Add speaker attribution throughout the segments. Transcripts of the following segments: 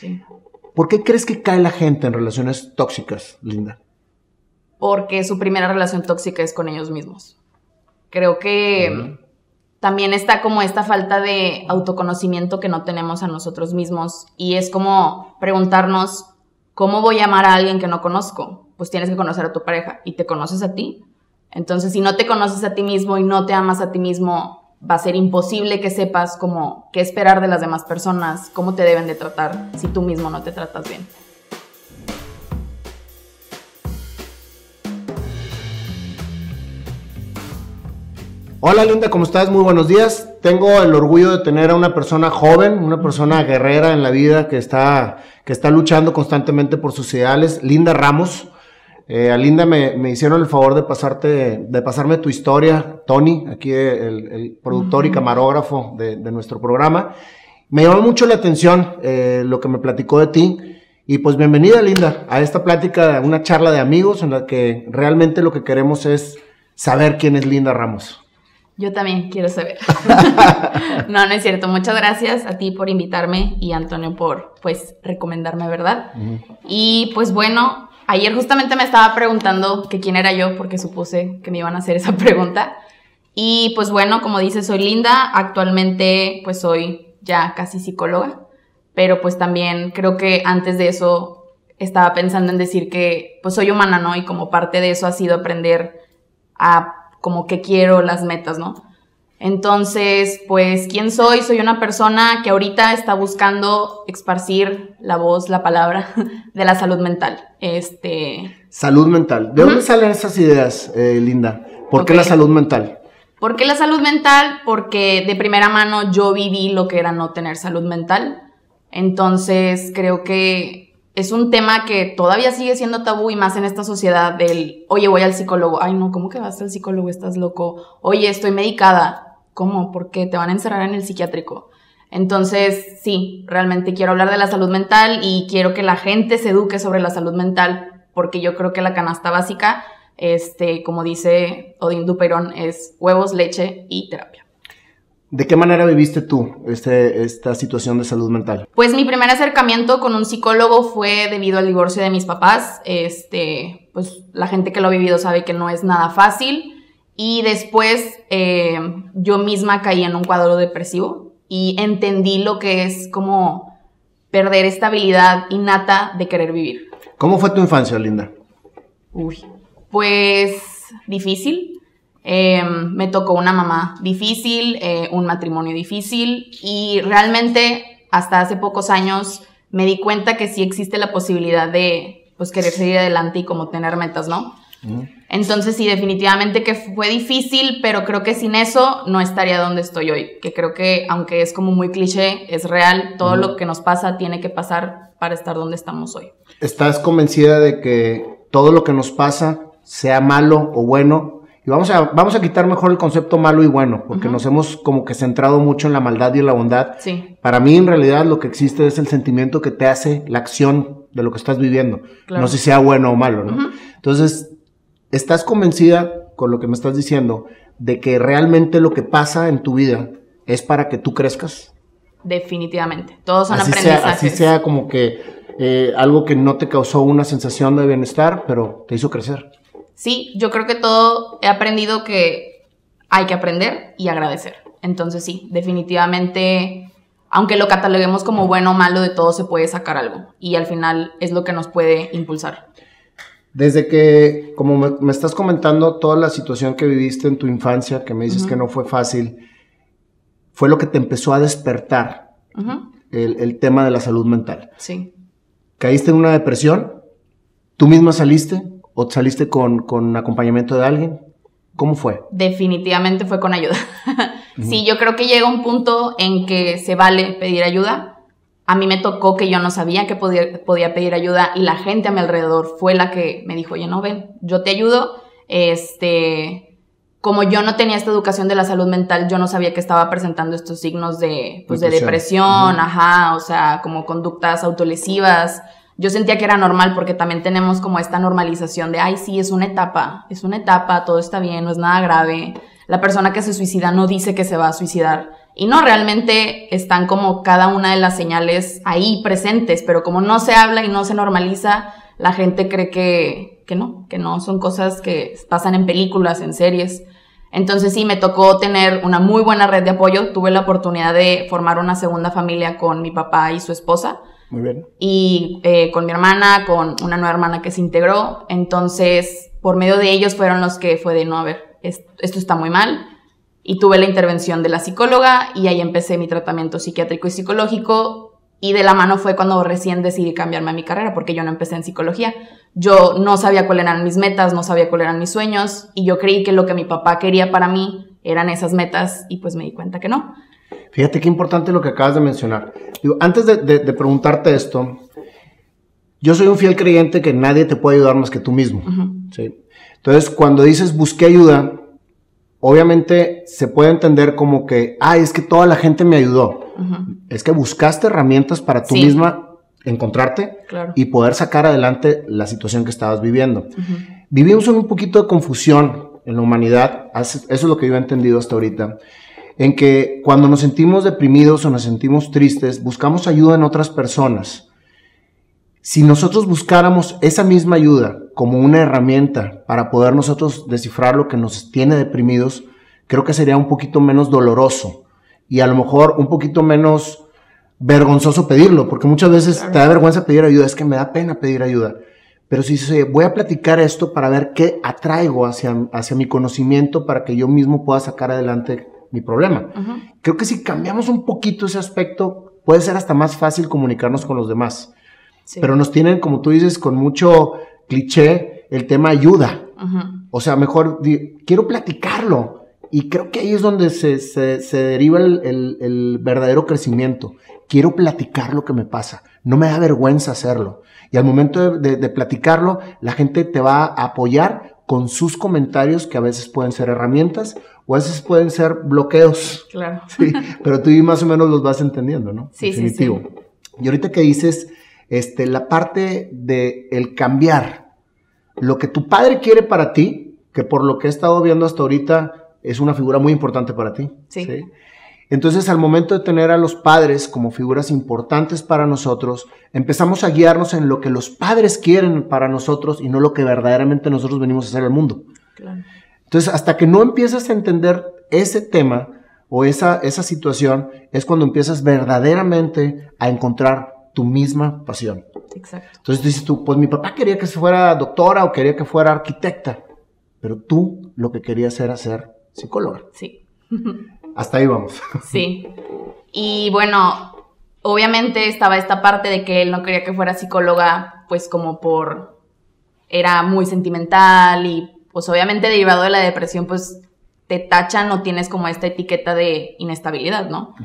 Speaker 1: Sí.
Speaker 2: ¿Por qué crees que cae la gente en relaciones tóxicas, Linda?
Speaker 1: Porque su primera relación tóxica es con ellos mismos. Creo que también está como esta falta de autoconocimiento que no tenemos a nosotros mismos y es como preguntarnos, ¿cómo voy a amar a alguien que no conozco? Pues tienes que conocer a tu pareja y te conoces a ti. Entonces, si no te conoces a ti mismo y no te amas a ti mismo, va a ser imposible que sepas cómo qué esperar de las demás personas, cómo te deben de tratar si tú mismo no te tratas bien.
Speaker 2: Hola Linda, ¿cómo estás? Muy buenos días. Tengo el orgullo de tener a una persona joven, una persona guerrera en la vida que está, que está luchando constantemente por sus ideales. Linda Ramos. Eh, a Linda me, hicieron el favor de pasarte, de pasarme tu historia, Tony, aquí el, productor y camarógrafo de, nuestro programa. Me llamó mucho la atención eh, lo que me platicó de ti. Y pues bienvenida, Linda, a esta plática, una charla de amigos en la que realmente lo que queremos es saber quién es Linda Ramos.
Speaker 1: Yo también quiero saber. no, no es cierto. Muchas gracias a ti por invitarme y Antonio por, pues, recomendarme, ¿verdad? Y pues bueno, ayer justamente me estaba preguntando que quién era yo porque supuse que me iban a hacer esa pregunta. Y pues bueno, como dice, soy Linda. Actualmente pues soy ya casi psicóloga. Pero pues también creo que antes de eso estaba pensando en decir que pues soy humana, ¿no? Y como parte de eso ha sido aprender a como que quiero las metas, ¿no? Entonces, pues, ¿quién soy? Soy una persona que ahorita está buscando esparcir la voz, la palabra de la salud mental. Este...
Speaker 2: Salud mental. ¿De dónde salen esas ideas, eh, Linda? ¿Por qué la salud mental?
Speaker 1: ¿Por qué la salud mental? Porque de primera mano yo viví lo que era no tener salud mental. Entonces, creo que es un tema que todavía sigue siendo tabú y más en esta sociedad del, oye, voy al psicólogo. Ay, no, ¿cómo que vas al psicólogo? Estás loco. Oye, estoy medicada. ¿Cómo? ¿Por qué? Te van a encerrar en el psiquiátrico. Entonces, sí, realmente quiero hablar de la salud mental y quiero que la gente se eduque sobre la salud mental porque yo creo que la canasta básica, este, como dice Odín Duperón, es huevos, leche y terapia.
Speaker 2: ¿De qué manera viviste tú este, esta situación de salud mental?
Speaker 1: Pues mi primer acercamiento con un psicólogo fue debido al divorcio de mis papás. Este, pues la gente que lo ha vivido sabe que no es nada fácil. Y después eh, yo misma caí en un cuadro depresivo y entendí lo que es como perder esta habilidad innata de querer vivir.
Speaker 2: ¿Cómo fue tu infancia, Linda?
Speaker 1: Uy, pues difícil. Em, me tocó una mamá difícil, eh, un matrimonio difícil y realmente hasta hace pocos años me di cuenta que sí existe la posibilidad de pues querer seguir adelante y como tener metas, ¿no? Entonces sí, definitivamente que fue difícil, pero creo que sin eso no estaría donde estoy hoy, que creo que aunque es como muy cliché, es real, todo lo que nos pasa tiene que pasar para estar donde estamos hoy.
Speaker 2: ¿Estás convencida de que todo lo que nos pasa, sea malo o bueno, y vamos a, vamos a quitar mejor el concepto malo y bueno, porque nos hemos como que centrado mucho en la maldad y en la bondad.
Speaker 1: Sí.
Speaker 2: Para mí, en realidad, lo que existe es el sentimiento que te hace la acción de lo que estás viviendo. No sé si sea bueno o malo, ¿no? Entonces, ¿estás convencida con lo que me estás diciendo de que realmente lo que pasa en tu vida es para que tú crezcas?
Speaker 1: Definitivamente. Todos son
Speaker 2: así
Speaker 1: aprendizajes.
Speaker 2: Sea, así sea como que eh, algo que no te causó una sensación de bienestar, pero te hizo crecer
Speaker 1: sí, yo creo que todo he aprendido que hay que aprender y agradecer. Entonces sí, definitivamente, aunque lo cataloguemos como bueno o malo, de todo se puede sacar algo. Y al final es lo que nos puede impulsar.
Speaker 2: Desde que, como me, estás comentando, toda la situación que viviste en tu infancia, que me dices que no fue fácil, fue lo que te empezó a despertar el, el, tema de la salud mental.
Speaker 1: Sí.
Speaker 2: ¿Caíste en una depresión? ¿Tú misma saliste? ¿O saliste con, acompañamiento de alguien? ¿Cómo fue?
Speaker 1: Definitivamente fue con ayuda. sí, yo creo que llega un punto en que se vale pedir ayuda. A mí me tocó que yo no sabía que podía, podía pedir ayuda y la gente a mi alrededor fue la que me dijo, oye, no, ven, yo te ayudo. Este, como yo no tenía esta educación de la salud mental, yo no sabía que estaba presentando estos signos de, pues, de depresión, ajá, o sea, como conductas autolesivas, yo sentía que era normal porque también tenemos como esta normalización de, ay, sí, es una etapa, es una etapa, todo está bien, no es nada grave. La persona que se suicida no dice que se va a suicidar. Y no, realmente están como cada una de las señales ahí presentes, pero como no se habla y no se normaliza, la gente cree que, que no, que no, son cosas que pasan en películas, en series. Entonces sí, me tocó tener una muy buena red de apoyo. Tuve la oportunidad de formar una segunda familia con mi papá y su esposa.
Speaker 2: Muy bien.
Speaker 1: Y eh, con mi hermana, con una nueva hermana que se integró. Entonces, por medio de ellos fueron los que fue de, no, a ver, esto, está muy mal. Y tuve la intervención de la psicóloga y ahí empecé mi tratamiento psiquiátrico y psicológico. Y de la mano fue cuando recién decidí cambiarme a mi carrera, porque yo no empecé en psicología. Yo no sabía cuáles eran mis metas, no sabía cuáles eran mis sueños, y yo creí que lo que mi papá quería para mí eran esas metas, y pues me di cuenta que no.
Speaker 2: Fíjate qué importante lo que acabas de mencionar. Digo, antes de, preguntarte esto, yo soy un fiel creyente que nadie te puede ayudar más que tú mismo. ¿sí? Entonces, cuando dices busqué ayuda, obviamente se puede entender como que, ay, es que toda la gente me ayudó. Es que buscaste herramientas para tú misma encontrarte y poder sacar adelante la situación que estabas viviendo. Vivimos en un poquito de confusión en la humanidad, eso es lo que yo he entendido hasta ahorita, en que cuando nos sentimos deprimidos o nos sentimos tristes, buscamos ayuda en otras personas. Si nosotros buscáramos esa misma ayuda como una herramienta para poder nosotros descifrar lo que nos tiene deprimidos, creo que sería un poquito menos doloroso y a lo mejor un poquito menos vergonzoso pedirlo, porque muchas veces te da vergüenza pedir ayuda, es que me da pena pedir ayuda. Pero si se voy a platicar esto para ver qué atraigo hacia, hacia mi conocimiento para que yo mismo pueda sacar adelante mi problema. Creo que si cambiamos un poquito ese aspecto, puede ser hasta más fácil comunicarnos con los demás. Pero nos tienen, como tú dices, con mucho cliché el tema ayuda. O sea, mejor quiero platicarlo. Y creo que ahí es donde se, se, deriva el, el, verdadero crecimiento. Quiero platicar lo que me pasa. No me da vergüenza hacerlo. Y al momento de, de, platicarlo, la gente te va a apoyar con sus comentarios, que a veces pueden ser herramientas o a veces pueden ser bloqueos.
Speaker 1: Claro.
Speaker 2: Sí, pero tú más o menos los vas entendiendo, ¿no?
Speaker 1: Sí, Definitivo.
Speaker 2: Sí, sí. Y ahorita que dices, este, la parte de el cambiar lo que tu padre quiere para ti, que por lo que he estado viendo hasta ahorita, es una figura muy importante para ti.
Speaker 1: Sí.
Speaker 2: Entonces, al momento de tener a los padres como figuras importantes para nosotros, empezamos a guiarnos en lo que los padres quieren para nosotros y no lo que verdaderamente nosotros venimos a hacer al mundo.
Speaker 1: Claro.
Speaker 2: Entonces, hasta que no empiezas a entender ese tema o esa, esa situación, es cuando empiezas verdaderamente a encontrar tu misma pasión.
Speaker 1: Exacto.
Speaker 2: Entonces dices tú, pues mi papá quería que fuera doctora o quería que fuera arquitecta, pero tú lo que querías era ser psicóloga.
Speaker 1: Sí.
Speaker 2: Hasta ahí vamos.
Speaker 1: Sí. Y bueno, obviamente estaba esta parte de que él no quería que fuera psicóloga, pues como por... era muy sentimental y pues obviamente derivado de la depresión, pues te tachan o tienes como esta etiqueta de inestabilidad, ¿no?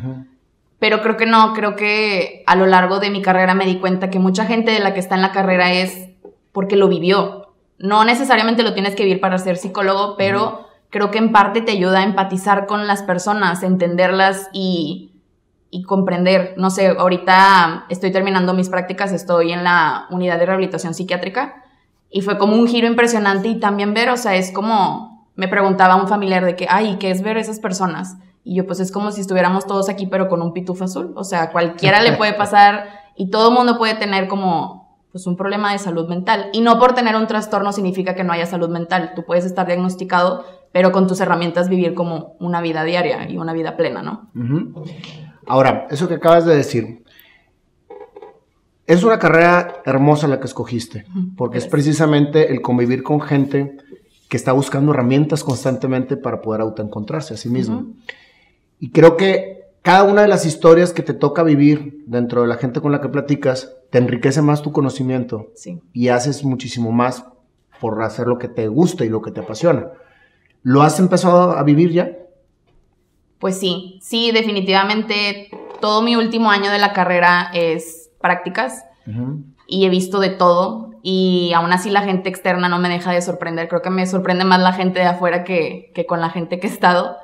Speaker 1: Pero creo que no, creo que a lo largo de mi carrera me di cuenta que mucha gente de la que está en la carrera es porque lo vivió. No necesariamente lo tienes que vivir para ser psicólogo, pero creo que en parte te ayuda a empatizar con las personas, entenderlas y, comprender. No sé, ahorita estoy terminando mis prácticas, estoy en la unidad de rehabilitación psiquiátrica y fue como un giro impresionante y también ver, o sea, es como, me preguntaba un familiar de que, ay, ¿qué es ver a esas personas? Y yo, pues es como si estuviéramos todos aquí, pero con un pitufo azul. O sea, cualquiera le puede pasar y todo mundo puede tener como pues un problema de salud mental. Y no por tener un trastorno significa que no haya salud mental. Tú puedes estar diagnosticado, pero con tus herramientas vivir como una vida diaria y una vida plena, ¿no?
Speaker 2: Ahora, eso que acabas de decir, es una carrera hermosa la que escogiste, porque es precisamente el convivir con gente que está buscando herramientas constantemente para poder autoencontrarse a sí mismo. Y creo que cada una de las historias que te toca vivir dentro de la gente con la que platicas te enriquece más tu conocimiento y haces muchísimo más por hacer lo que te gusta y lo que te apasiona. ¿Lo has empezado a vivir ya?
Speaker 1: Pues sí, sí, definitivamente todo mi último año de la carrera es prácticas y he visto de todo y aún así la gente externa no me deja de sorprender. Creo que me sorprende más la gente de afuera que, que con la gente que he estado.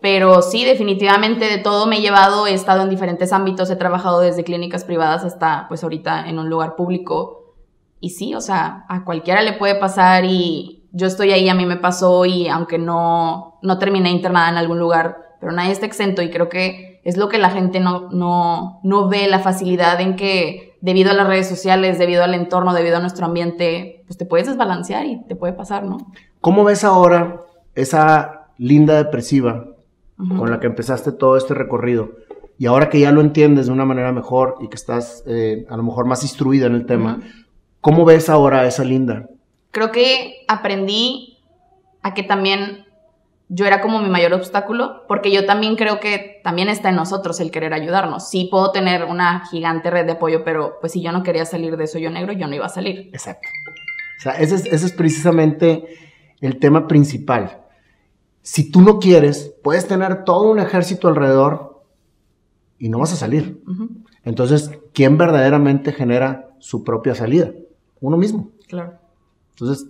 Speaker 1: Pero sí, definitivamente de todo me he llevado, he estado en diferentes ámbitos, he trabajado desde clínicas privadas hasta pues ahorita en un lugar público. Y sí, o sea, a cualquiera le puede pasar y yo estoy ahí, a mí me pasó y aunque no, no terminé internada en algún lugar, pero nadie está exento y creo que es lo que la gente no, no, no ve, la facilidad en que debido a las redes sociales, debido al entorno, debido a nuestro ambiente, pues te puedes desbalancear y te puede pasar, ¿no?
Speaker 2: ¿Cómo ves ahora esa linda depresiva con la que empezaste todo este recorrido? Y ahora que ya lo entiendes de una manera mejor y que estás eh, a lo mejor más instruida en el tema, ¿cómo ves ahora a esa linda?
Speaker 1: Creo que aprendí a que también yo era como mi mayor obstáculo, porque yo también creo que también está en nosotros el querer ayudarnos. Sí puedo tener una gigante red de apoyo, pero pues si yo no quería salir de eso yo negro, yo no iba a salir.
Speaker 2: Exacto. O sea, ese es, ese es precisamente el tema principal. Si tú no quieres, puedes tener todo un ejército alrededor y no vas a salir. Entonces, ¿quién verdaderamente genera su propia salida? Uno mismo.
Speaker 1: Claro.
Speaker 2: Entonces,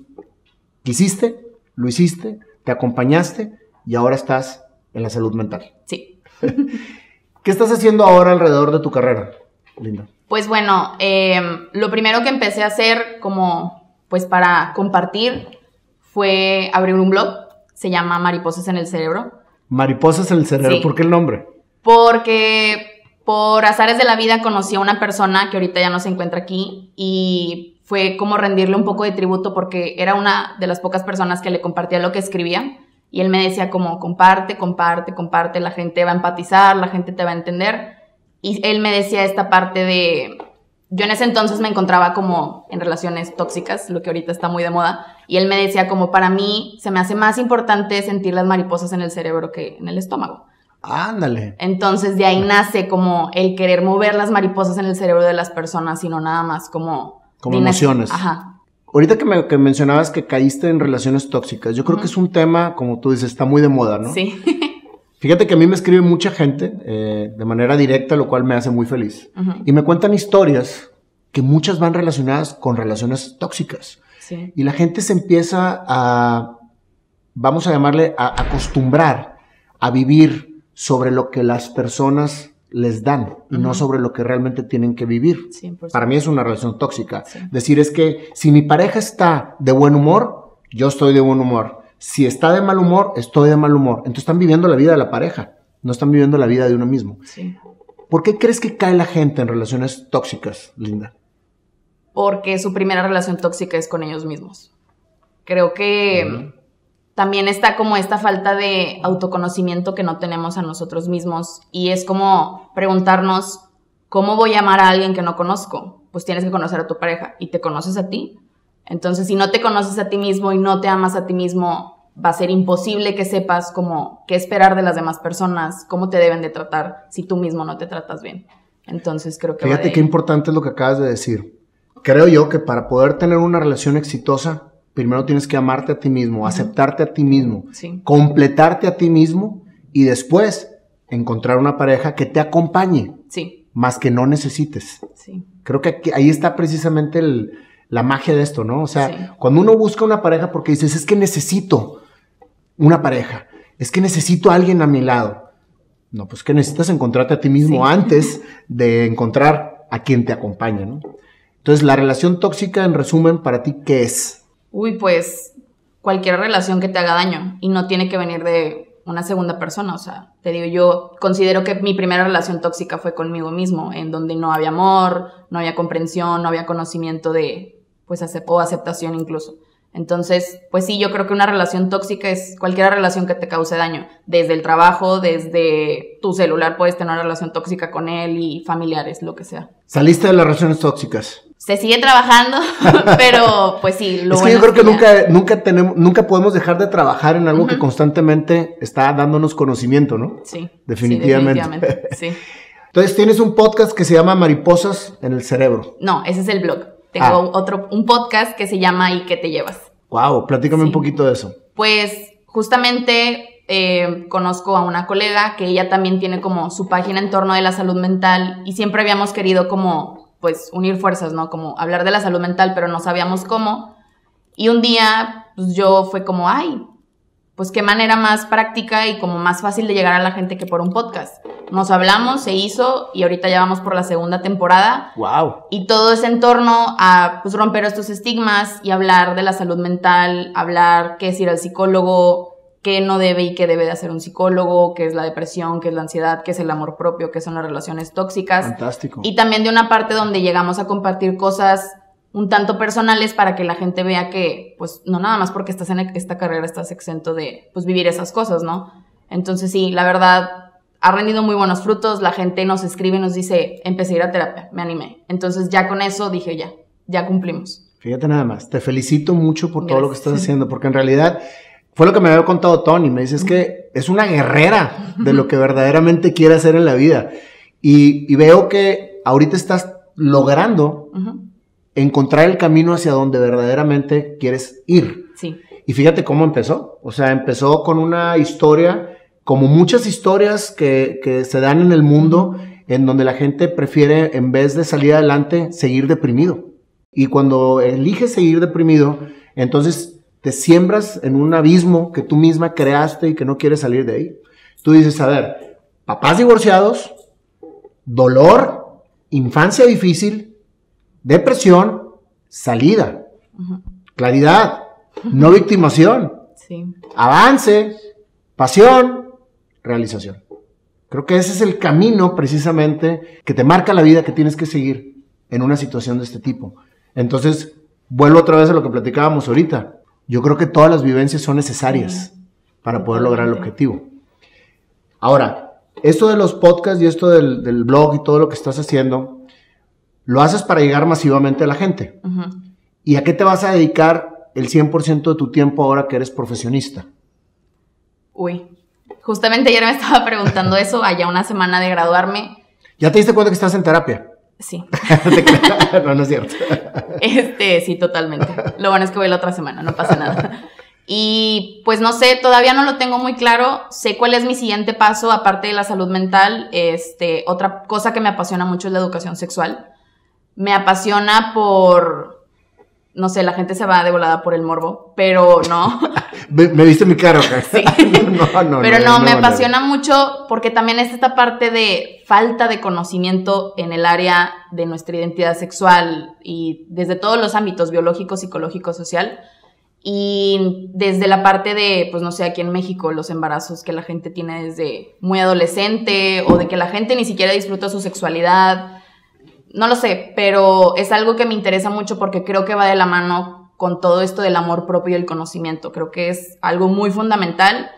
Speaker 2: quisiste, lo hiciste, te acompañaste y ahora estás en la salud mental.
Speaker 1: Sí.
Speaker 2: ¿Qué estás haciendo ahora alrededor de tu carrera, Linda?
Speaker 1: Pues bueno, em, lo primero que empecé a hacer como pues para compartir fue abrir un blog, se llama Mariposas en el Cerebro.
Speaker 2: Mariposas en el Cerebro, ¿por qué el nombre?
Speaker 1: Porque por azares de la vida conocí a una persona que ahorita ya no se encuentra aquí y fue como rendirle un poco de tributo porque era una de las pocas personas que le compartía lo que escribía y él me decía como comparte, comparte, comparte, la gente va a empatizar, la gente te va a entender y él me decía esta parte de yo en ese entonces me encontraba como en relaciones tóxicas, lo que ahorita está muy de moda, y él me decía como para mí se me hace más importante sentir las mariposas en el cerebro que en el estómago.
Speaker 2: Ándale.
Speaker 1: Entonces de ahí nace como el querer mover las mariposas en el cerebro de las personas, sino nada más como
Speaker 2: como emociones.
Speaker 1: Ajá.
Speaker 2: Ahorita que, me, que mencionabas que caíste en relaciones tóxicas, yo creo que es un tema, como tú dices, está muy de moda, ¿no?
Speaker 1: Sí.
Speaker 2: Fíjate que a mí me escribe mucha gente eh, de manera directa, lo cual me hace muy feliz. Y me cuentan historias que muchas van relacionadas con relaciones tóxicas.
Speaker 1: Sí.
Speaker 2: Y la gente se empieza a, vamos a llamarle, a acostumbrar a vivir sobre lo que las personas les dan y no sobre lo que realmente tienen que vivir. Para mí es una relación tóxica. Decir es que si mi pareja está de buen humor, yo estoy de buen humor. Si está de mal humor, estoy de mal humor. Entonces están viviendo la vida de la pareja, no están viviendo la vida de uno mismo. ¿Por qué crees que cae la gente en relaciones tóxicas, Linda?
Speaker 1: Porque su primera relación tóxica es con ellos mismos. Creo que también está como esta falta de autoconocimiento que no tenemos a nosotros mismos y es como preguntarnos, ¿cómo voy a amar a alguien que no conozco? Pues tienes que conocer a tu pareja y te conoces a ti. Entonces, si no te conoces a ti mismo y no te amas a ti mismo, va a ser imposible que sepas cómo qué esperar de las demás personas, cómo te deben de tratar si tú mismo no te tratas bien. Entonces, creo que
Speaker 2: Fíjate qué importante es lo que acabas de decir. Creo yo que para poder tener una relación exitosa primero tienes que amarte a ti mismo, aceptarte a ti mismo, completarte a ti mismo y después encontrar una pareja que te acompañe,
Speaker 1: sí.
Speaker 2: más que no necesites.
Speaker 1: Sí.
Speaker 2: Creo que ahí está precisamente la magia de esto, ¿no? O sea, cuando uno busca una pareja porque dices, es que necesito una pareja, es que necesito a alguien a mi lado. No, pues que necesitas encontrarte a ti mismo antes de encontrar a quien te acompañe, ¿no? Entonces, la relación tóxica, en resumen, para ti, ¿qué es?
Speaker 1: uy, pues cualquier relación que te haga daño y no tiene que venir de una segunda persona, o sea, te digo, yo considero que mi primera relación tóxica fue conmigo mismo, en donde no había amor, no había comprensión, no había conocimiento de, pues, o aceptación incluso. Entonces, pues sí, yo creo que una relación tóxica es cualquier relación que te cause daño, desde el trabajo, desde tu celular puedes tener una relación tóxica con él y familiares, lo que sea.
Speaker 2: ¿Saliste de las relaciones tóxicas?
Speaker 1: se sigue trabajando, pero pues sí,
Speaker 2: lo es que yo creo que, nunca, nunca tenemos, nunca podemos dejar de trabajar en algo que constantemente está dándonos conocimiento, ¿no?
Speaker 1: Sí.
Speaker 2: Definitivamente.
Speaker 1: Sí,
Speaker 2: Entonces tienes un podcast que se llama Mariposas en el Cerebro.
Speaker 1: No, ese es el blog. Tengo ah. otro, un podcast que se llama ¿Y qué te llevas?
Speaker 2: Wow, platícame un poquito de eso.
Speaker 1: Pues justamente eh, conozco a una colega que ella también tiene como su página en torno de la salud mental y siempre habíamos querido como pues unir fuerzas, ¿no? Como hablar de la salud mental, pero no sabíamos cómo. Y un día, pues yo fue como, ay, pues qué manera más práctica y como más fácil de llegar a la gente que por un podcast. Nos hablamos, se hizo y ahorita ya vamos por la segunda temporada.
Speaker 2: Wow.
Speaker 1: Y todo es en torno a pues, romper estos estigmas y hablar de la salud mental, hablar qué es ir al psicólogo, qué no debe y qué debe de hacer un psicólogo, qué es la depresión, qué es la ansiedad, qué es el amor propio, qué son las relaciones tóxicas.
Speaker 2: Fantástico.
Speaker 1: Y también de una parte donde llegamos a compartir cosas un tanto personales para que la gente vea que, pues, no nada más porque estás en esta carrera estás exento de, pues, vivir esas cosas, ¿no? Entonces, sí, la verdad, ha rendido muy buenos frutos, la gente nos escribe y nos dice, empecé a ir a terapia, me animé. Entonces, ya con eso dije, ya, ya cumplimos.
Speaker 2: Fíjate nada más, te felicito mucho por todo lo que estás haciendo, porque en realidad fue lo que me había contado Tony, me dice, es que es una guerrera de lo que verdaderamente quiere hacer en la vida. Y, veo que ahorita estás logrando encontrar el camino hacia donde verdaderamente quieres ir.
Speaker 1: Sí.
Speaker 2: Y fíjate cómo empezó. O sea, empezó con una historia, como muchas historias que, que se dan en el mundo, en donde la gente prefiere, en vez de salir adelante, seguir deprimido. Y cuando eliges seguir deprimido, entonces te siembras en un abismo que tú misma creaste y que no quieres salir de ahí. Tú dices, a ver, papás divorciados, dolor, infancia difícil, depresión, salida, claridad, no victimación, avance, pasión, realización. Creo que ese es el camino precisamente que te marca la vida que tienes que seguir en una situación de este tipo. Entonces, vuelvo otra vez a lo que platicábamos ahorita. Yo creo que todas las vivencias son necesarias para poder lograr el objetivo. Ahora, esto de los podcasts y esto del blog y todo lo que estás haciendo, lo haces para llegar masivamente a la gente. ¿Y a qué te vas a dedicar el 100% de tu tiempo ahora que eres profesionista?
Speaker 1: Uy, justamente ayer me estaba preguntando eso, allá una semana de graduarme.
Speaker 2: ¿Ya te diste cuenta que estás en terapia?
Speaker 1: Sí.
Speaker 2: no, no es cierto.
Speaker 1: Este, sí, totalmente. Lo bueno es que voy la otra semana, no pasa nada. Y pues no sé, todavía no lo tengo muy claro. Sé cuál es mi siguiente paso, aparte de la salud mental. Este, otra cosa que me apasiona mucho es la educación sexual me apasiona por, no sé, la gente se va de volada por el morbo, pero no.
Speaker 2: me, viste mi cara,
Speaker 1: Sí. no, no, pero no, me apasiona mucho porque también es esta parte de falta de conocimiento en el área de nuestra identidad sexual y desde todos los ámbitos, biológico, psicológico, social. Y desde la parte de, pues no sé, aquí en México, los embarazos que la gente tiene desde muy adolescente o de que la gente ni siquiera disfruta su sexualidad no lo sé, pero es algo que me interesa mucho porque creo que va de la mano con todo esto del amor propio y el conocimiento. Creo que es algo muy fundamental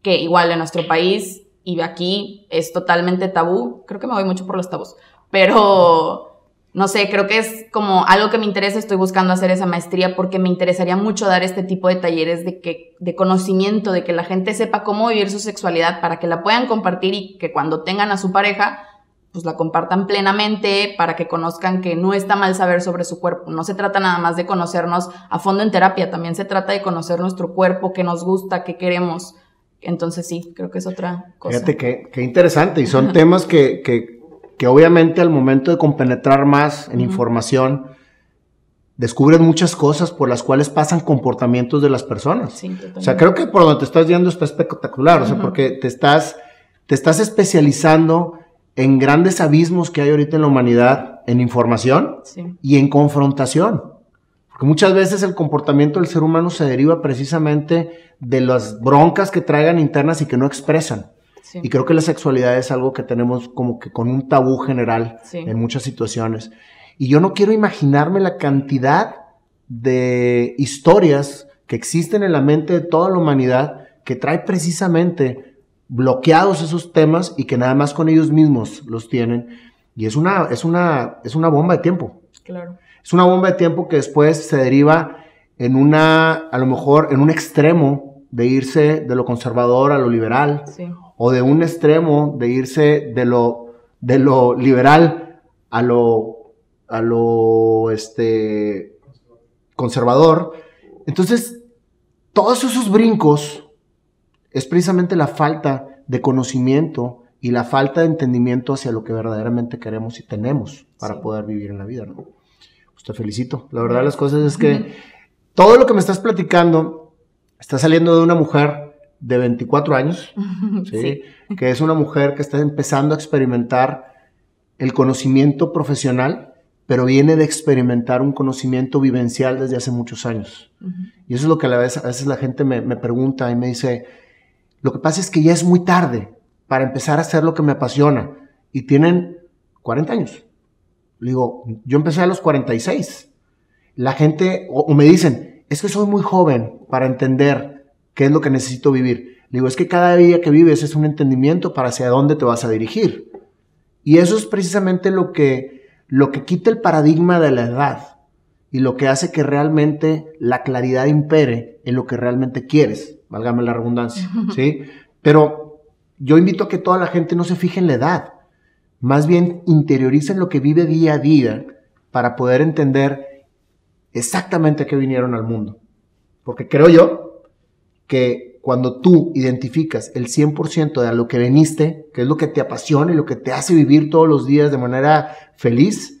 Speaker 1: que igual en nuestro país y aquí es totalmente tabú. Creo que me voy mucho por los tabús, pero no sé, creo que es como algo que me interesa. Estoy buscando hacer esa maestría porque me interesaría mucho dar este tipo de talleres de, que, de conocimiento, de que la gente sepa cómo vivir su sexualidad para que la puedan compartir y que cuando tengan a su pareja pues la compartan plenamente para que conozcan que no está mal saber sobre su cuerpo. No se trata nada más de conocernos a fondo en terapia, también se trata de conocer nuestro cuerpo, qué nos gusta, qué queremos. Entonces sí, creo que es otra cosa.
Speaker 2: Fíjate qué, interesante y son temas que, que, obviamente al momento de compenetrar más en información, descubren muchas cosas por las cuales pasan comportamientos de las personas.
Speaker 1: Sí,
Speaker 2: o sea, creo que por donde te estás yendo está espectacular, o sea, porque te estás, te estás especializando en grandes abismos que hay ahorita en la humanidad en información y en confrontación. Porque muchas veces el comportamiento del ser humano se deriva precisamente de las broncas que traigan internas y que no expresan. Y creo que la sexualidad es algo que tenemos como que con un tabú general en muchas situaciones. Y yo no quiero imaginarme la cantidad de historias que existen en la mente de toda la humanidad que trae precisamente bloqueados esos temas y que nada más con ellos mismos los tienen. Y es una, es una, es una bomba de tiempo.
Speaker 1: Claro.
Speaker 2: Es una bomba de tiempo que después se deriva en una, a lo mejor, en un extremo de irse de lo conservador a lo liberal. O de un extremo de irse de lo, de lo liberal a lo, a lo, este, conservador. Entonces, todos esos brincos es precisamente la falta de conocimiento y la falta de entendimiento hacia lo que verdaderamente queremos y tenemos para poder vivir en la vida, ¿no? Pues te felicito. La verdad de las cosas es que todo lo que me estás platicando está saliendo de una mujer de 24 años, ¿sí? que es una mujer que está empezando a experimentar el conocimiento profesional, pero viene de experimentar un conocimiento vivencial desde hace muchos años. Y eso es lo que a veces, a veces la gente me, me, pregunta y me dice, lo que pasa es que ya es muy tarde para empezar a hacer lo que me apasiona. Y tienen 40 años. Le digo, yo empecé a los 46. La gente, o, me dicen, es que soy muy joven para entender qué es lo que necesito vivir. Le digo, es que cada día que vives es un entendimiento para hacia dónde te vas a dirigir. Y eso es precisamente lo que, lo que quita el paradigma de la edad y lo que hace que realmente la claridad impere en lo que realmente quieres, válgame la redundancia, ¿sí? Pero yo invito a que toda la gente no se fije en la edad, más bien interioricen lo que vive día a día para poder entender exactamente a qué vinieron al mundo. Porque creo yo que cuando tú identificas el 100% de a lo que veniste, que es lo que te apasiona y lo que te hace vivir todos los días de manera feliz,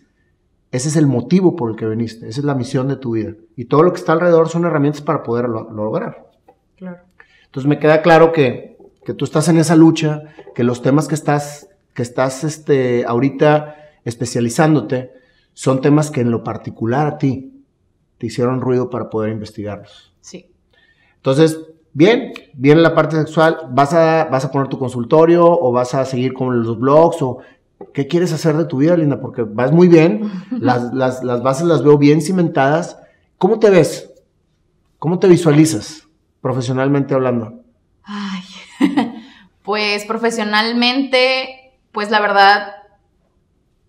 Speaker 2: ese es el motivo por el que veniste, esa es la misión de tu vida. Y todo lo que está alrededor son herramientas para poderlo lograr. Claro. Entonces me queda claro que, que, tú estás en esa lucha, que los temas que estás, que estás este, ahorita especializándote son temas que en lo particular a ti te hicieron ruido para poder investigarlos.
Speaker 1: Sí.
Speaker 2: Entonces, Bien, viene la parte sexual, ¿vas a, vas a poner tu consultorio o vas a seguir con los blogs o qué quieres hacer de tu vida, Linda? Porque vas muy bien, las, las, las bases las veo bien cimentadas. ¿Cómo te ves? ¿Cómo te visualizas profesionalmente hablando?
Speaker 1: Ay, pues profesionalmente, pues la verdad,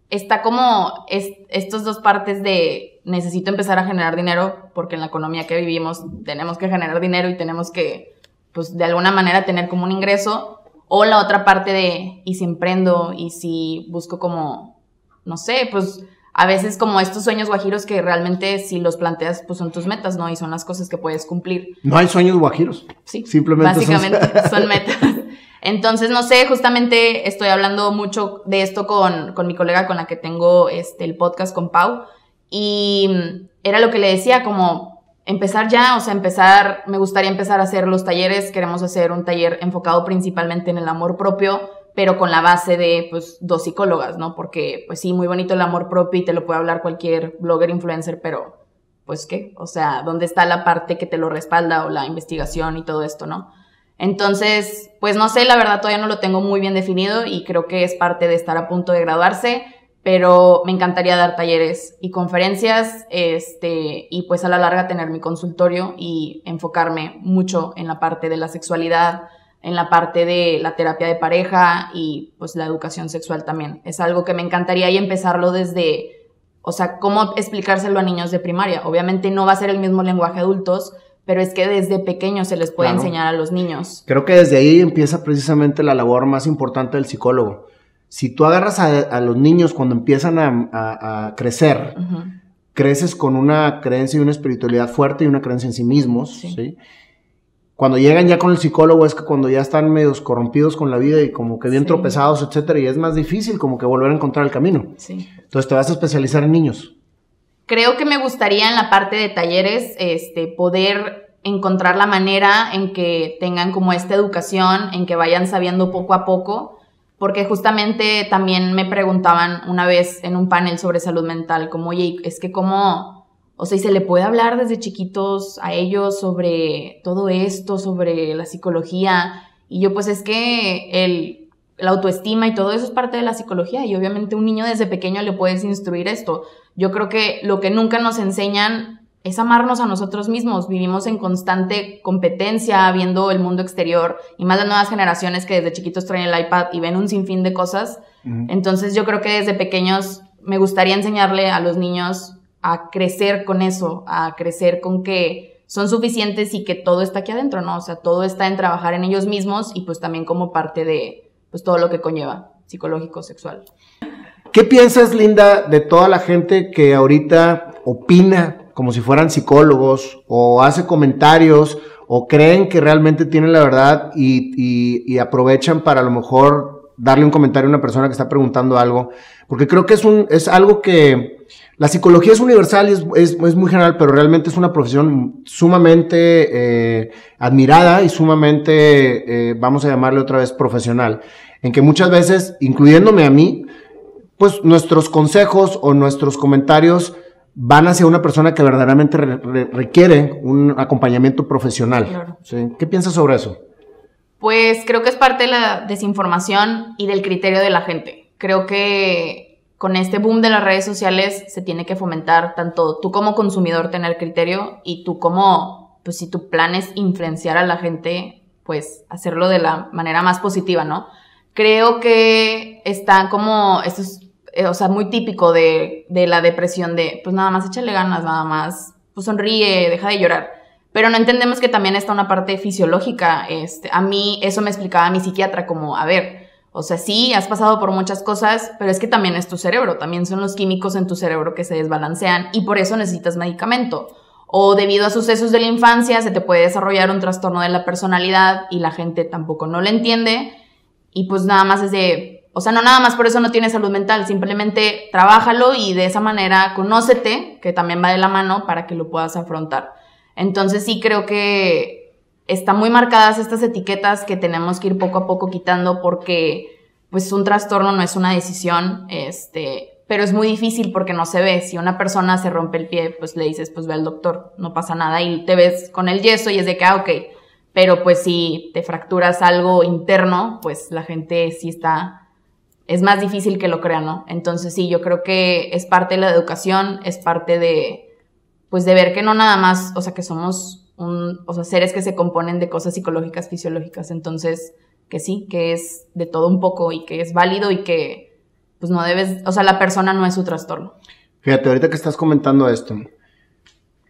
Speaker 1: está como estas dos partes de necesito empezar a generar dinero porque en la economía que vivimos tenemos que generar dinero y tenemos que, pues de alguna manera tener como un ingreso. O la otra parte de, y si emprendo y si busco como, no sé, pues a veces como estos sueños guajiros que realmente si los planteas, pues son tus metas, ¿no? Y son las cosas que puedes cumplir.
Speaker 2: No hay sueños guajiros.
Speaker 1: Sí. Simplemente. Básicamente son metas. Entonces, no sé, justamente estoy hablando mucho de esto con, con mi colega con la que tengo este, el podcast con Pau. Y era lo que le decía, como empezar ya, o sea, empezar, me gustaría empezar a hacer los talleres. Queremos hacer un taller enfocado principalmente en el amor propio, pero con la base de, pues, dos psicólogas, ¿no? Porque, pues sí, muy bonito el amor propio y te lo puede hablar cualquier blogger, influencer, pero, pues, ¿qué? O sea, ¿dónde está la parte que te lo respalda o la investigación y todo esto, ¿no? Entonces, pues no sé, la verdad todavía no lo tengo muy bien definido y creo que es parte de estar a punto de graduarse, pero me encantaría dar talleres y conferencias, este, y pues a la larga tener mi consultorio y enfocarme mucho en la parte de la sexualidad, en la parte de la terapia de pareja y pues la educación sexual también. Es algo que me encantaría y empezarlo desde, o sea, cómo explicárselo a niños de primaria. Obviamente no va a ser el mismo lenguaje adultos, pero es que desde pequeños se les puede enseñar a los niños.
Speaker 2: Creo que desde ahí empieza precisamente la labor más importante del psicólogo. Si tú agarras a, los niños cuando empiezan a, crecer, creces con una creencia y una espiritualidad fuerte y una creencia en sí mismos, ¿sí? Cuando llegan ya con el psicólogo es que cuando ya están medios corrompidos con la vida y como que bien tropezados, etcétera, y es más difícil como que volver a encontrar el camino.
Speaker 1: Sí.
Speaker 2: Entonces te vas a especializar en niños.
Speaker 1: Creo que me gustaría en la parte de talleres este, poder encontrar la manera en que tengan como esta educación, en que vayan sabiendo poco a poco, porque justamente también me preguntaban una vez en un panel sobre salud mental, como, oye, es que cómo, o sea, ¿y se le puede hablar desde chiquitos a ellos sobre todo esto, sobre la psicología? Y yo, pues es que el la autoestima y todo eso es parte de la psicología y obviamente un niño desde pequeño le puedes instruir esto. Yo creo que lo que nunca nos enseñan es amarnos a nosotros mismos. Vivimos en constante competencia, viendo el mundo exterior y más las nuevas generaciones que desde chiquitos traen el iPad y ven un sinfín de cosas. Entonces yo creo que desde pequeños me gustaría enseñarle a los niños a crecer con eso, a crecer con que son suficientes y que todo está aquí adentro, ¿no? O sea, todo está en trabajar en ellos mismos y pues también como parte de, pues todo lo que conlleva, psicológico, sexual.
Speaker 2: ¿Qué piensas, Linda, de toda la gente que ahorita opina como si fueran psicólogos o hace comentarios o creen que realmente tienen la verdad y, aprovechan para a lo mejor darle un comentario a una persona que está preguntando algo? Porque creo que es, un, es algo que La psicología es universal y es, muy general, pero realmente es una profesión sumamente eh, admirada y sumamente, eh, vamos a llamarle otra vez, profesional, en que muchas veces, incluyéndome a mí, pues nuestros consejos o nuestros comentarios van hacia una persona que verdaderamente requiere un acompañamiento profesional. ¿Qué piensas sobre eso?
Speaker 1: Pues creo que es parte de la desinformación y del criterio de la gente. Creo que con este boom de las redes sociales se tiene que fomentar tanto tú como consumidor tener criterio y tú como, pues si tu plan es influenciar a la gente, pues hacerlo de la manera más positiva, ¿no? Creo que está como, esto es, o sea, muy típico de, de la depresión de, pues nada más échale ganas, nada más, pues sonríe, deja de llorar. Pero no entendemos que también está una parte fisiológica. Este, a mí eso me explicaba mi psiquiatra como, a ver, o sea, sí, has pasado por muchas cosas, pero es que también es tu cerebro, también son los químicos en tu cerebro que se desbalancean y por eso necesitas medicamento. O debido a sucesos de la infancia se te puede desarrollar un trastorno de la personalidad y la gente tampoco no lo entiende y pues nada más es de, o sea, no nada más por eso no tienes salud mental, simplemente trabájalo y de esa manera conócete, que también va de la mano para que lo puedas afrontar. Entonces sí creo que están muy marcadas estas etiquetas que tenemos que ir poco a poco quitando porque pues un trastorno no es una decisión, este, pero es muy difícil porque no se ve. Si una persona se rompe el pie, pues le dices, pues ve al doctor, no pasa nada y te ves con el yeso y es de que, ah, ok. Pero pues si te fracturas algo interno, pues la gente sí está, es más difícil que lo crea, ¿no? Entonces sí, yo creo que es parte de la educación, es parte de, pues de ver que no nada más, o sea, que somos o sea, seres que se componen de cosas psicológicas, fisiológicas. Entonces, que sí, que es de todo un poco y que es válido y que, pues no debes, o sea, la persona no es su trastorno.
Speaker 2: Fíjate, ahorita que estás comentando esto,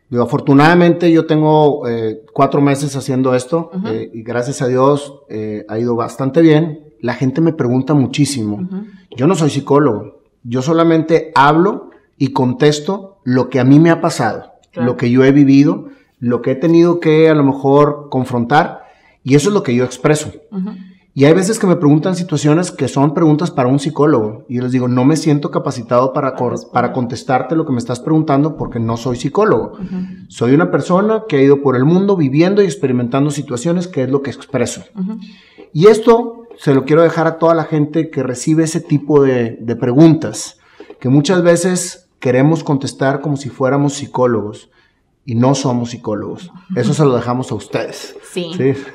Speaker 2: digo, afortunadamente yo tengo eh, cuatro meses haciendo esto eh, y gracias a Dios eh, ha ido bastante bien. La gente me pregunta muchísimo. Yo no soy psicólogo, yo solamente hablo y contesto lo que a mí me ha pasado, lo que yo he vivido lo que he tenido que a lo mejor confrontar y eso es lo que yo expreso. Y hay veces que me preguntan situaciones que son preguntas para un psicólogo y yo les digo, no me siento capacitado para, para contestarte lo que me estás preguntando porque no soy psicólogo. Soy una persona que ha ido por el mundo viviendo y experimentando situaciones que es lo que expreso. Y esto se lo quiero dejar a toda la gente que recibe ese tipo de, de preguntas, que muchas veces queremos contestar como si fuéramos psicólogos y no somos psicólogos. Eso se lo dejamos a ustedes.
Speaker 1: Sí.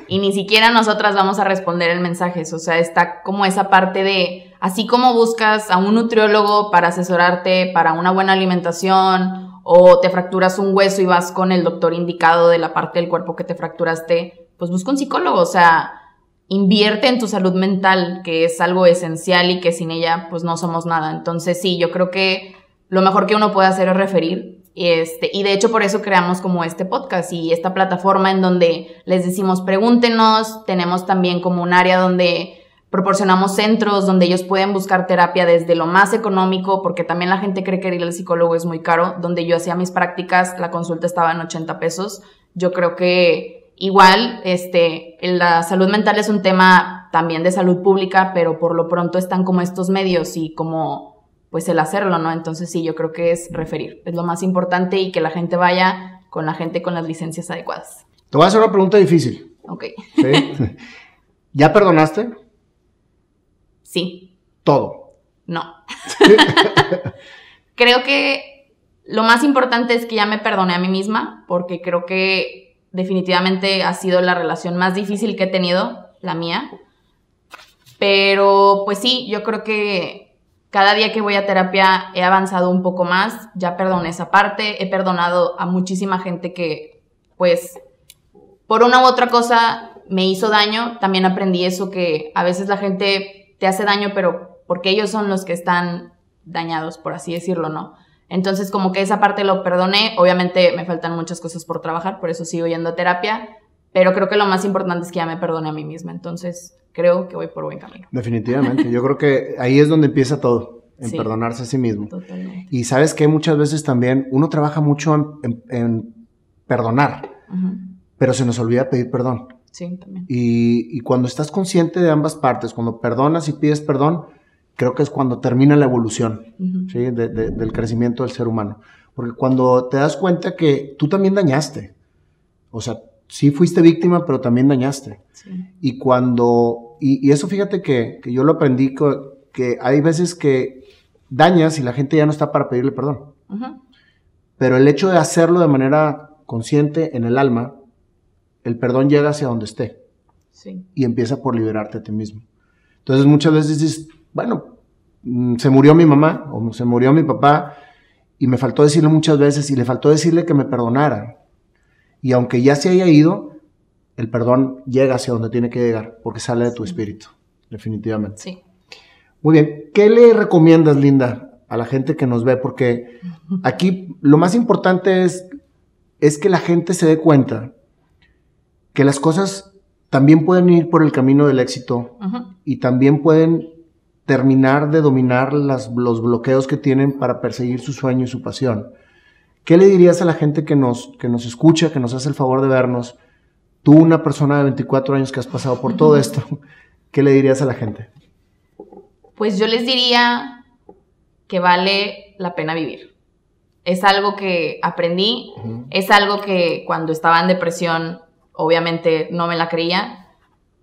Speaker 1: Y ni siquiera nosotras vamos a responder el mensaje. O sea, está como esa parte de, así como buscas a un nutriólogo para asesorarte para una buena alimentación o te fracturas un hueso y vas con el doctor indicado de la parte del cuerpo que te fracturaste, pues busca un psicólogo. O sea, invierte en tu salud mental, que es algo esencial y que sin ella pues no somos nada. Entonces sí, yo creo que lo mejor que uno puede hacer es referir este, y de hecho por eso creamos como este podcast y esta plataforma en donde les decimos pregúntenos, tenemos también como un área donde proporcionamos centros donde ellos pueden buscar terapia desde lo más económico, porque también la gente cree que ir al psicólogo es muy caro, donde yo hacía mis prácticas, la consulta estaba en 80 pesos. Yo creo que igual, este, la salud mental es un tema también de salud pública, pero por lo pronto están como estos medios y como pues el hacerlo, ¿no? Entonces sí, yo creo que es referir, es lo más importante y que la gente vaya con la gente con las licencias adecuadas.
Speaker 2: Te voy a hacer una pregunta difícil.
Speaker 1: Ok.
Speaker 2: ¿Ya perdonaste?
Speaker 1: Sí.
Speaker 2: Todo.
Speaker 1: No. creo que lo más importante es que ya me perdoné a mí misma, porque creo que definitivamente ha sido la relación más difícil que he tenido, la mía. Pero pues sí, yo creo que cada día que voy a terapia he avanzado un poco más, ya perdoné esa parte, he perdonado a muchísima gente que, pues, por una u otra cosa me hizo daño, también aprendí eso que a veces la gente te hace daño, pero porque ellos son los que están dañados, por así decirlo, ¿no? Entonces, como que esa parte lo perdoné, obviamente me faltan muchas cosas por trabajar, por eso sigo yendo a terapia, pero creo que lo más importante es que ya me perdone a mí misma, entonces creo que voy por buen camino.
Speaker 2: Definitivamente, yo creo que ahí es donde empieza todo, en perdonarse a sí mismo. Totalmente. Y sabes que muchas veces también uno trabaja mucho en, perdonar, pero se nos olvida pedir perdón.
Speaker 1: Sí, también.
Speaker 2: Y, y, cuando estás consciente de ambas partes, cuando perdonas y pides perdón, creo que es cuando termina la evolución ¿sí? del crecimiento del ser humano. Porque cuando te das cuenta que tú también dañaste, o sea, sí fuiste víctima, pero también dañaste. Y cuando, y, eso fíjate que, yo lo aprendí, que, hay veces que dañas y la gente ya no está para pedirle perdón. Pero el hecho de hacerlo de manera consciente en el alma, el perdón llega hacia donde esté. Y empieza por liberarte a ti mismo. Entonces muchas veces dices, bueno, mm, se murió mi mamá o se murió mi papá y me faltó decirle muchas veces y le faltó decirle que me perdonara. Y aunque ya se haya ido, el perdón llega hacia donde tiene que llegar porque sale de tu espíritu, definitivamente.
Speaker 1: Sí.
Speaker 2: Muy bien, ¿qué le recomiendas, Linda, a la gente que nos ve? Porque aquí lo más importante es, es que la gente se dé cuenta que las cosas también pueden ir por el camino del éxito y también pueden terminar de dominar los bloqueos que tienen para perseguir su sueño y su pasión. ¿Qué le dirías a la gente que nos, que nos escucha, que nos hace el favor de vernos? Tú, una persona de 24 años que has pasado por todo esto, ¿qué le dirías a la gente?
Speaker 1: Pues yo les diría que vale la pena vivir. Es algo que aprendí, es algo que cuando estaba en depresión obviamente no me la creía,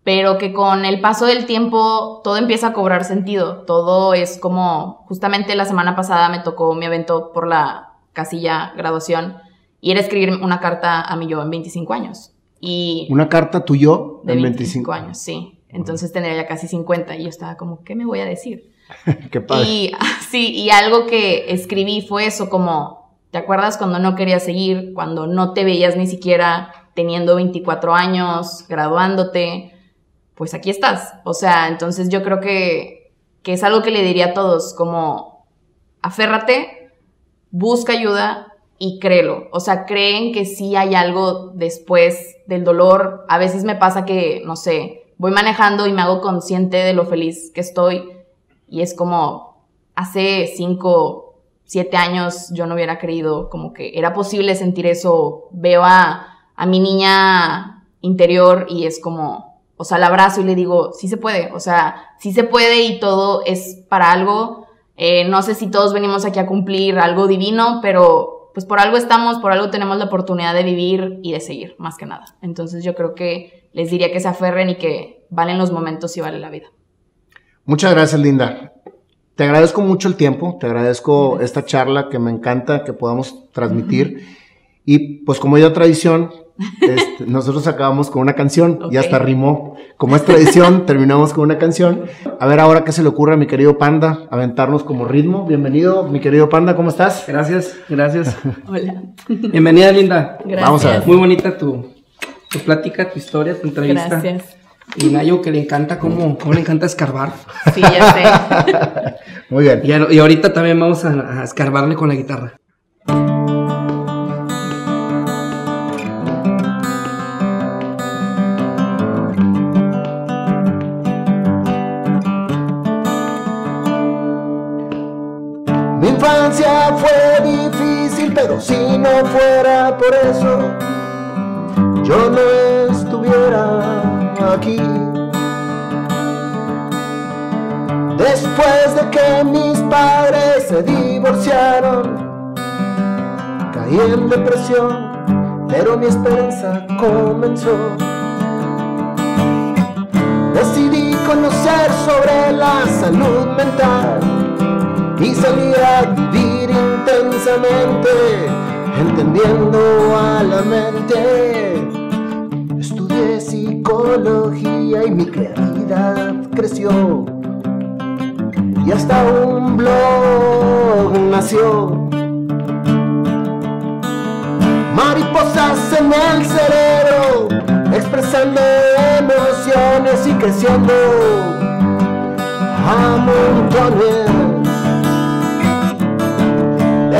Speaker 1: pero que con el paso del tiempo todo empieza a cobrar sentido. Todo es como, justamente la semana pasada me tocó mi evento por la casilla graduación y era escribir una carta a mi yo en 25 años. Y
Speaker 2: ¿Una carta tuyo
Speaker 1: de 25, años? Sí. Entonces tendría ya casi 50 y yo estaba como, ¿qué me voy a decir?
Speaker 2: Qué padre.
Speaker 1: Y, sí, y algo que escribí fue eso, como, ¿te acuerdas cuando no querías seguir? Cuando no te veías ni siquiera teniendo 24 años, graduándote, pues aquí estás. O sea, entonces yo creo que, que es algo que le diría a todos, como aférrate, busca ayuda y créelo. O sea, creen que sí hay algo después del dolor. A veces me pasa que, no sé, voy manejando y me hago consciente de lo feliz que estoy y es como hace cinco, siete años yo no hubiera creído como que era posible sentir eso. Veo a a mi niña interior y es como, o sea, la abrazo y le digo, sí se puede, o sea, sí se puede y todo es para algo. Eh, no sé si todos venimos aquí a cumplir algo divino, pero pues por algo estamos, por algo tenemos la oportunidad de vivir y de seguir, más que nada. Entonces yo creo que les diría que se aferren y que valen los momentos y vale la vida.
Speaker 2: Muchas gracias, Linda. Te agradezco mucho el tiempo, te agradezco esta charla que me encanta que podamos transmitir. Y pues como ya tradición, este, nosotros acabamos con una canción y hasta rimó. Como es tradición, terminamos con una canción. A ver ahora qué se le ocurre a mi querido Panda, aventarnos como ritmo. Bienvenido, mi querido Panda, ¿cómo estás?
Speaker 3: Gracias, gracias.
Speaker 1: Hola.
Speaker 3: Bienvenida, Linda.
Speaker 1: Gracias. Vamos a ver.
Speaker 3: Muy bonita tu, tu plática, tu historia, tu entrevista.
Speaker 1: Gracias.
Speaker 3: Y Nayo que le encanta cómo, cómo le encanta escarbar.
Speaker 1: Sí, ya sé.
Speaker 2: Muy bien.
Speaker 3: Y, y ahorita también vamos a, a escarbarle con la guitarra.
Speaker 2: Fue difícil, pero si no fuera por eso, yo no estuviera aquí. Después de que mis padres se divorciaron, caí en depresión, pero mi esperanza comenzó. Decidí conocer sobre la salud mental y salí a vivir intensamente, entendiendo a la mente. Estudié psicología y mi creatividad creció. Y hasta un blog nació. Mariposas en el cerebro, expresando emociones y creciendo a montones.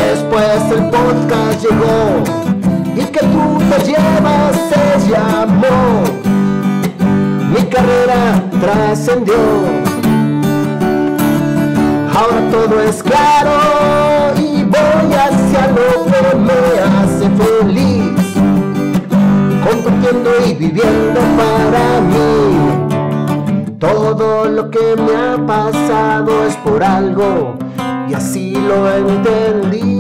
Speaker 2: Después el podcast llegó y que tú te llevas se llamó. Mi carrera trascendió. Ahora todo es claro y voy hacia lo que me hace feliz. Compartiendo y viviendo para mí. Todo lo que me ha pasado es por algo y así lo entendí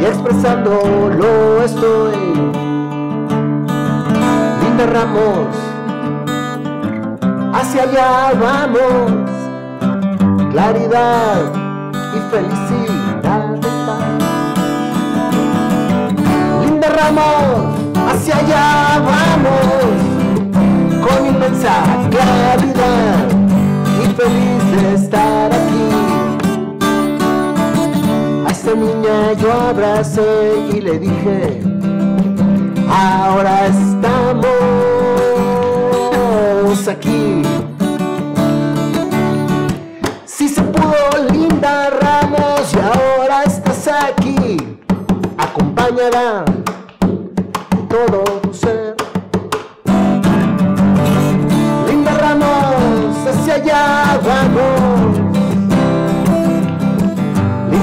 Speaker 2: y expresándolo estoy. Linda Ramos, hacia allá vamos, claridad y felicidad paz. Linda Ramos, hacia allá vamos, con inmensa claridad y feliz de estar aquí. A esta niña yo abracé y le dije, ahora estamos aquí. Si se pudo, linda Ramos, y ahora estás aquí, acompañada todo tu ser.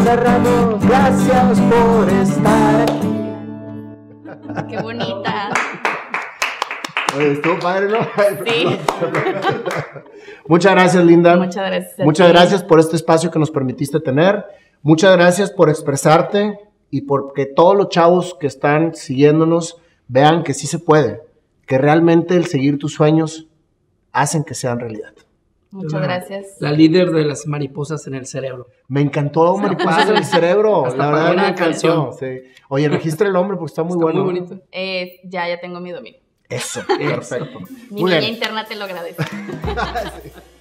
Speaker 2: Gracias por estar aquí.
Speaker 1: Qué bonita.
Speaker 2: Oye, estuvo padre, ¿no?
Speaker 1: Sí.
Speaker 2: Muchas gracias, Linda.
Speaker 1: Muchas gracias.
Speaker 2: Muchas gracias por este espacio que nos permitiste tener. Muchas gracias por expresarte y porque todos los chavos que están siguiéndonos vean que sí se puede, que realmente el seguir tus sueños hacen que sean realidad.
Speaker 1: Muchas gracias.
Speaker 3: La líder de las mariposas en el cerebro.
Speaker 2: Me encantó Mariposas en el cerebro.
Speaker 3: Hasta
Speaker 2: la verdad
Speaker 3: una
Speaker 2: me encantó.
Speaker 3: canción.
Speaker 2: sí. Oye, registra el nombre porque está muy
Speaker 3: Está
Speaker 2: bueno.
Speaker 3: muy bonito.
Speaker 1: Eh, ya, ya tengo mi dominio.
Speaker 2: Eso, perfecto.
Speaker 1: Mi niña interna te lo agradece.